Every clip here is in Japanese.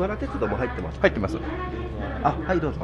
原鉄道も入ってます入ってます。あはいどうぞ、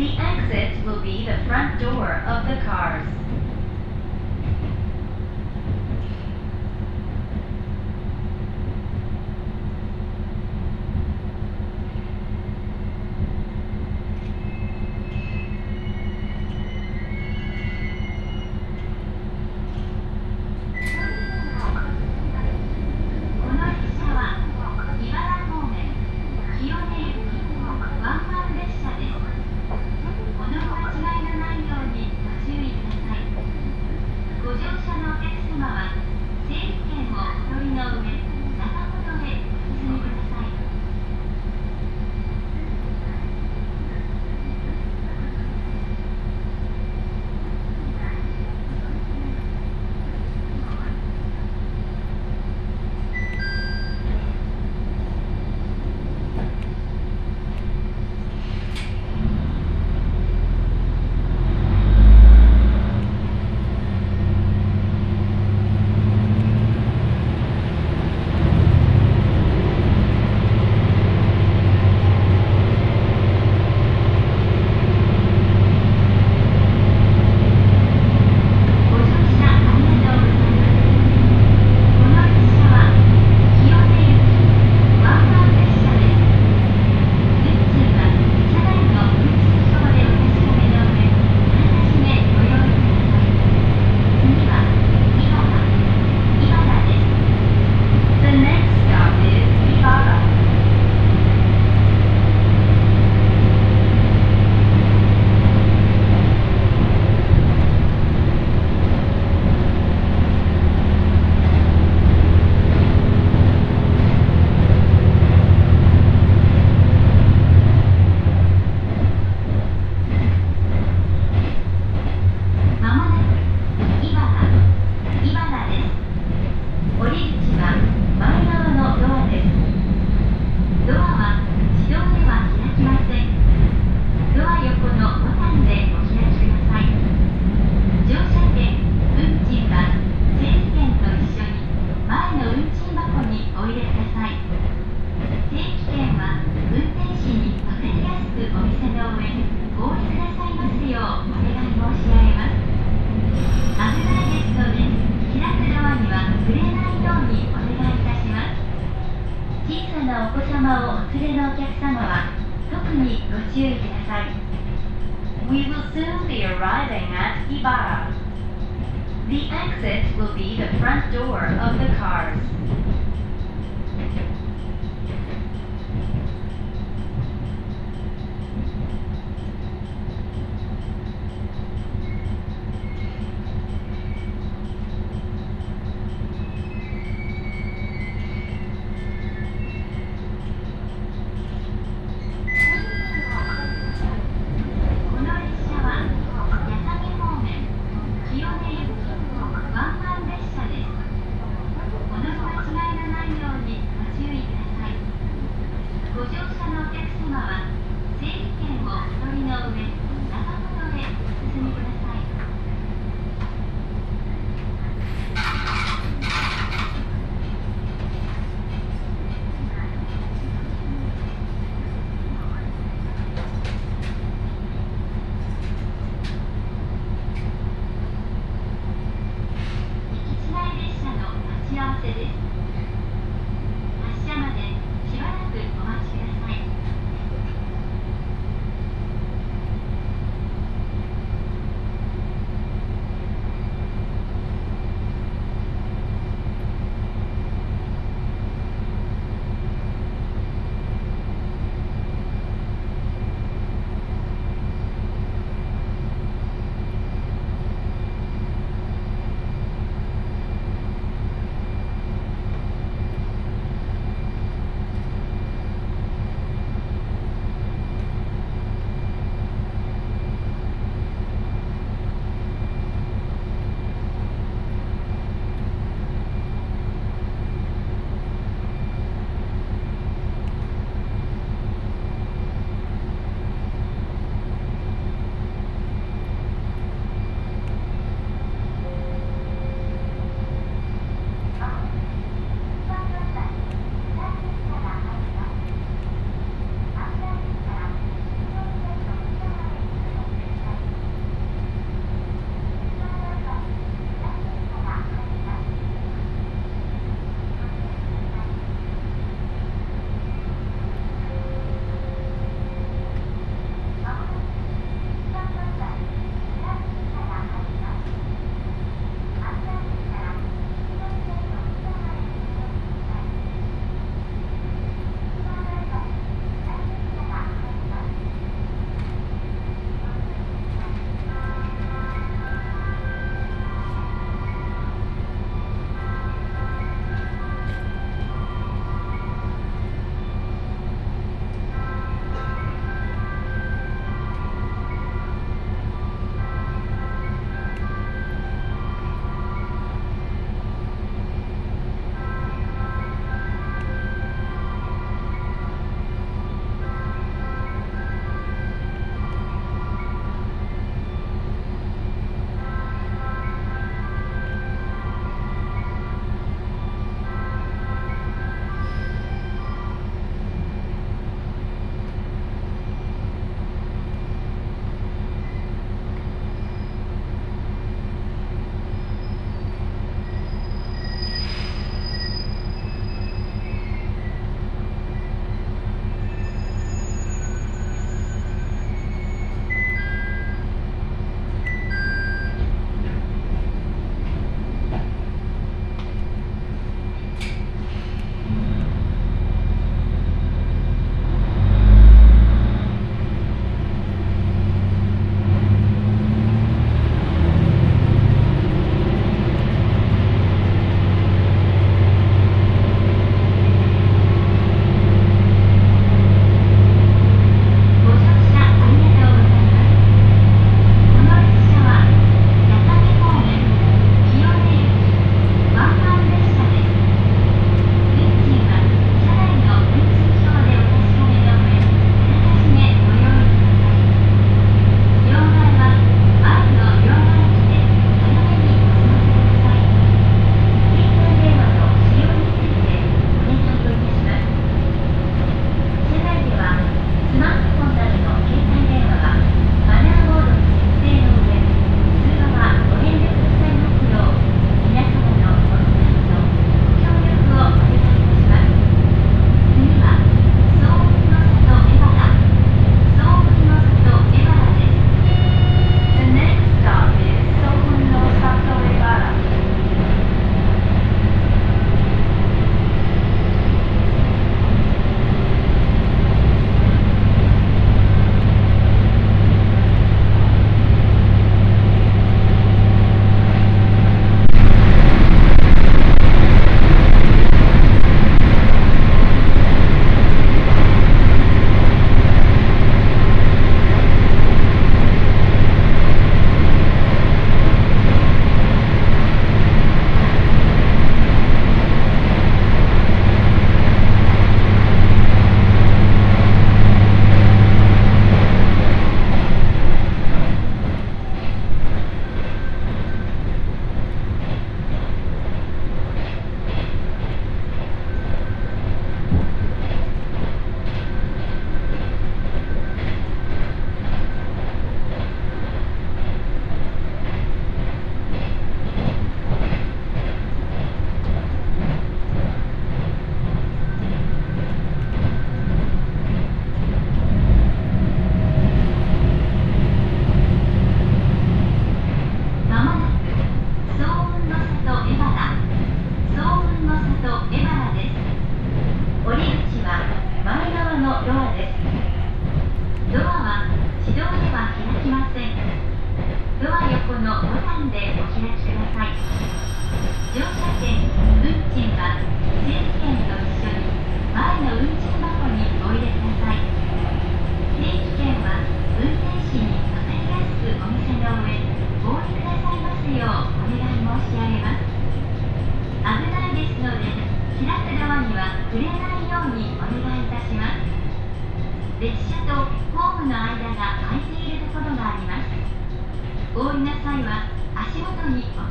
The exit will be the front door of the cars.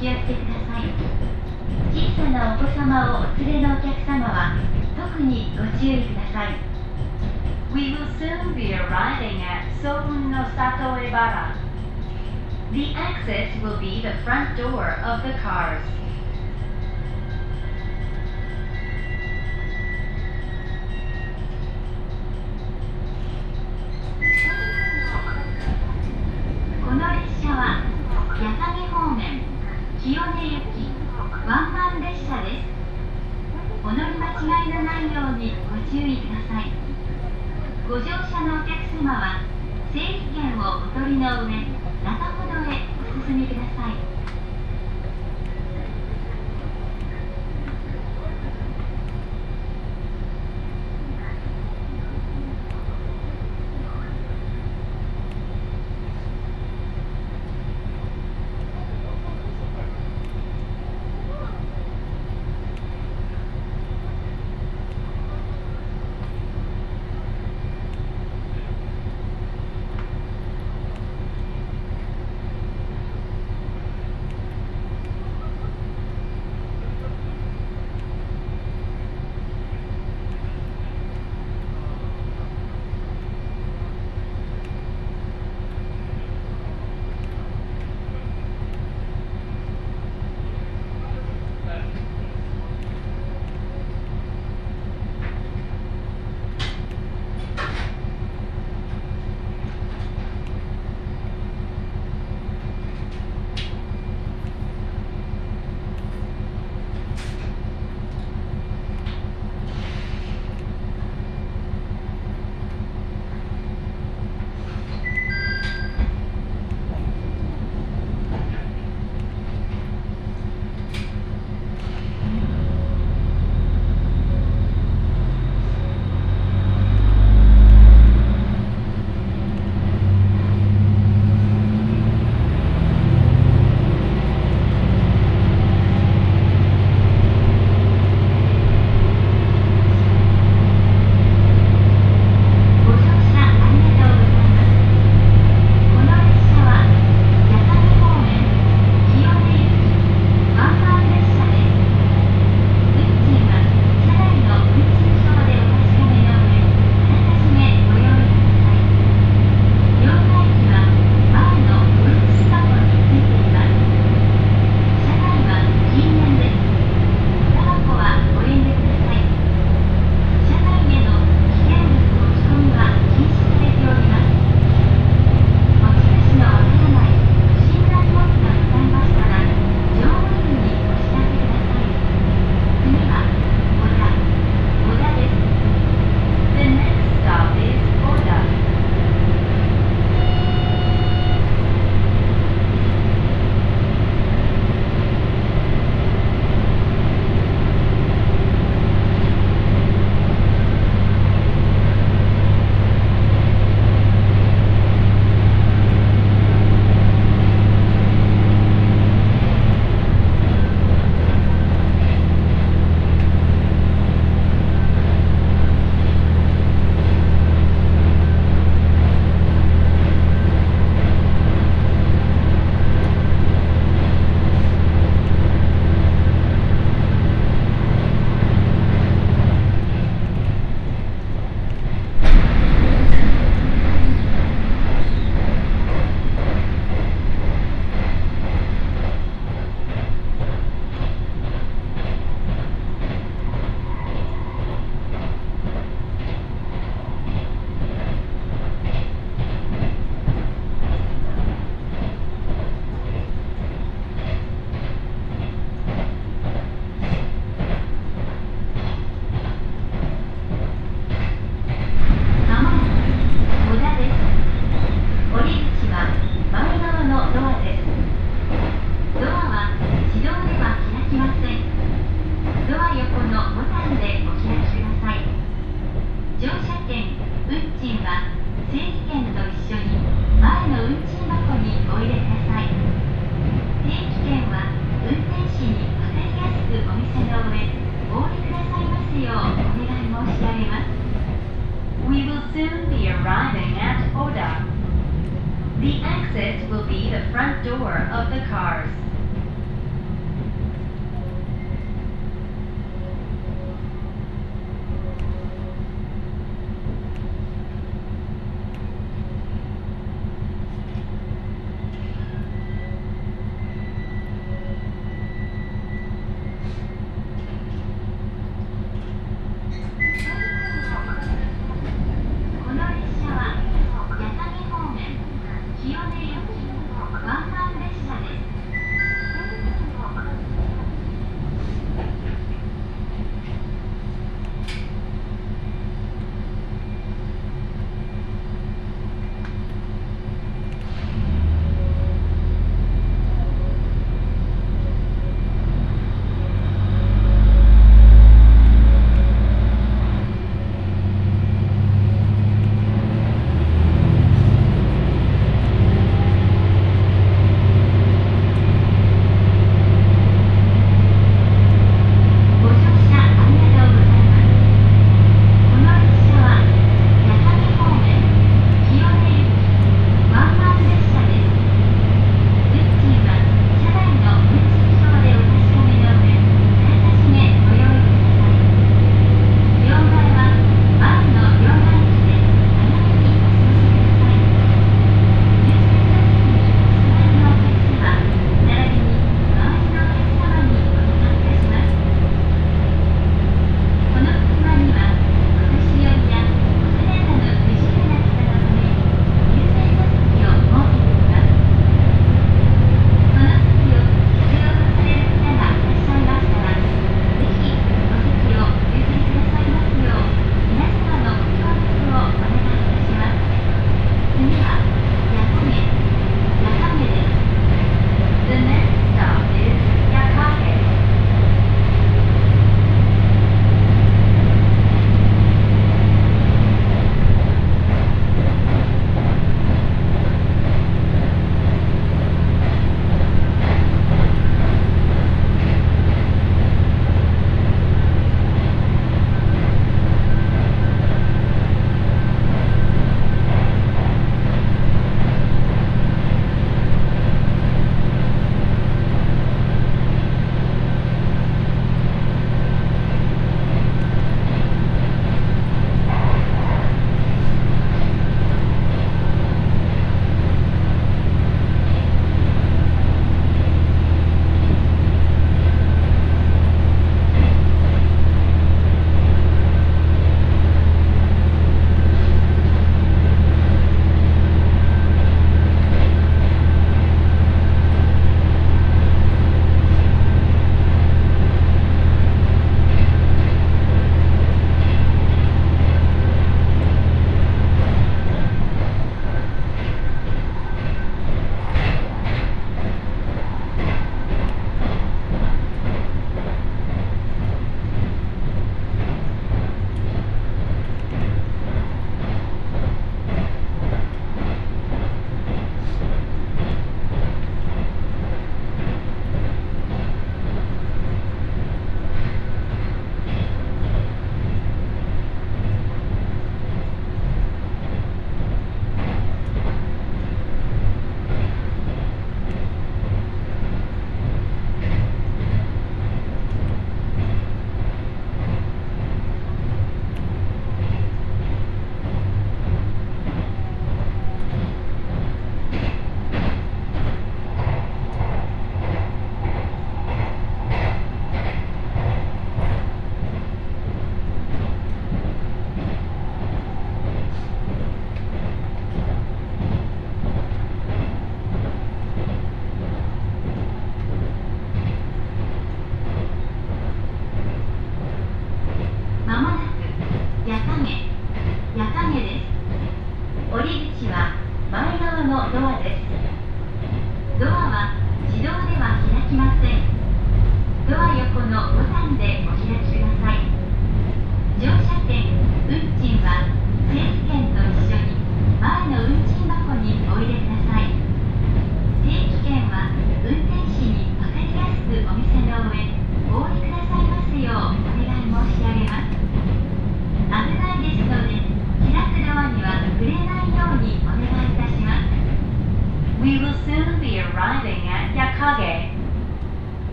気をつけください小さなお子様をお連れのお客様は特にご注意ください We will soon be arriving at Soun no Sato Ebara. The exit will be the front door of the cars. 清根行きワンマン列車です。お乗り間違いのないようにご注意ください。ご乗車のお客様は整理券をお取りの上中ほどへお進みください。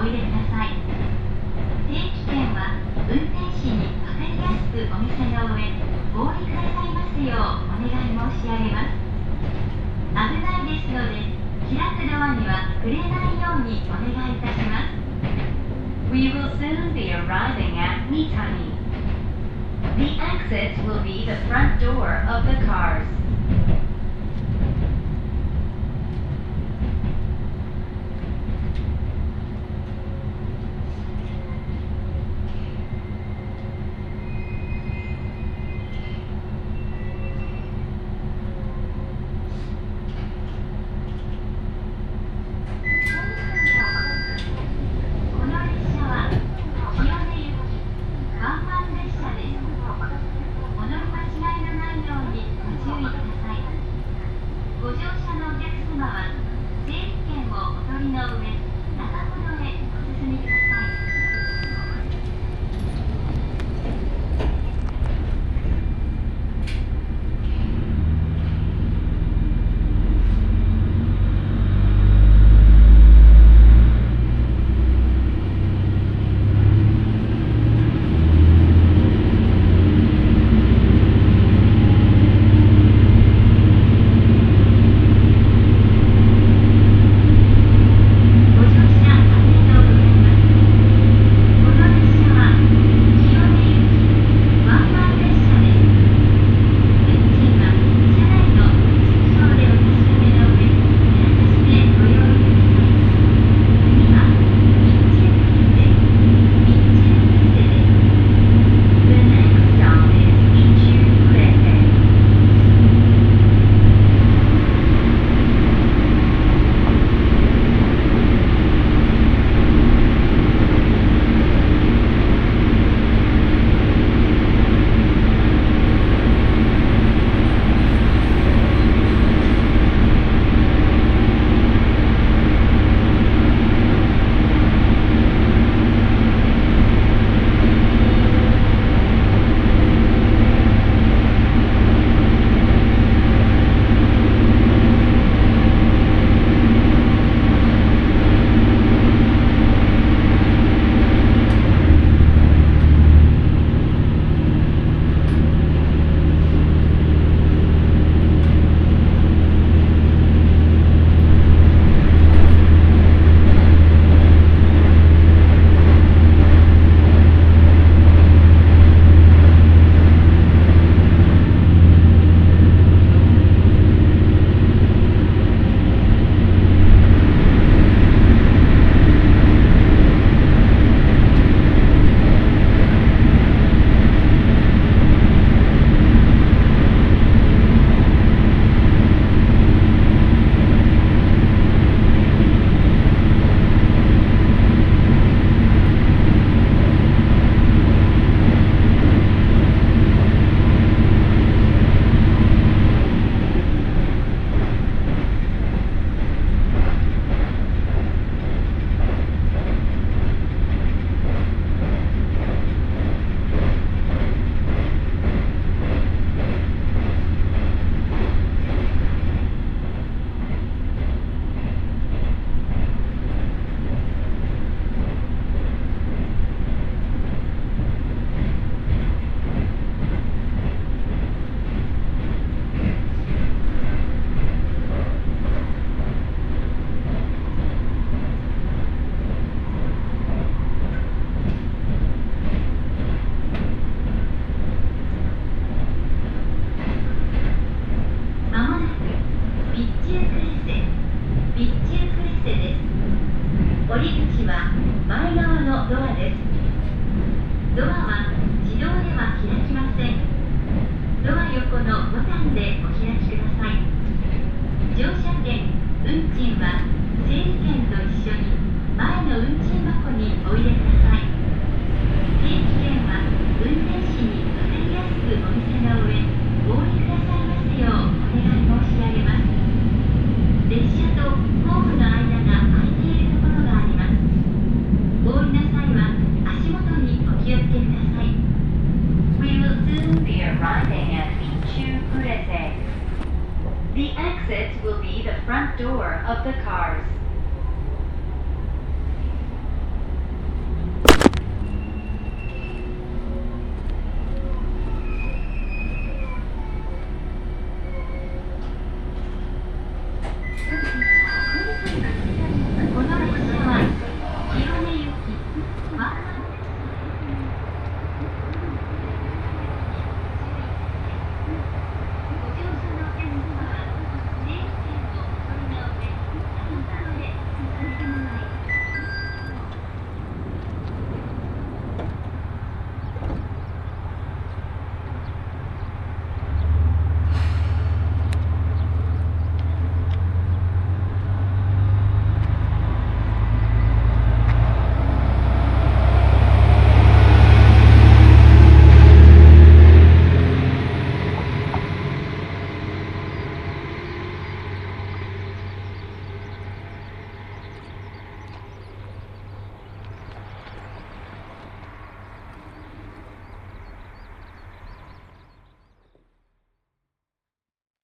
お入れください。定期券は運転士に分かりやすくお店の上お降りくださいますようお願い申し上げます。危ないですので開くドアには触れないようにお願いいたします。We will soon be arriving at Mitani The exit will be the front door of the cars.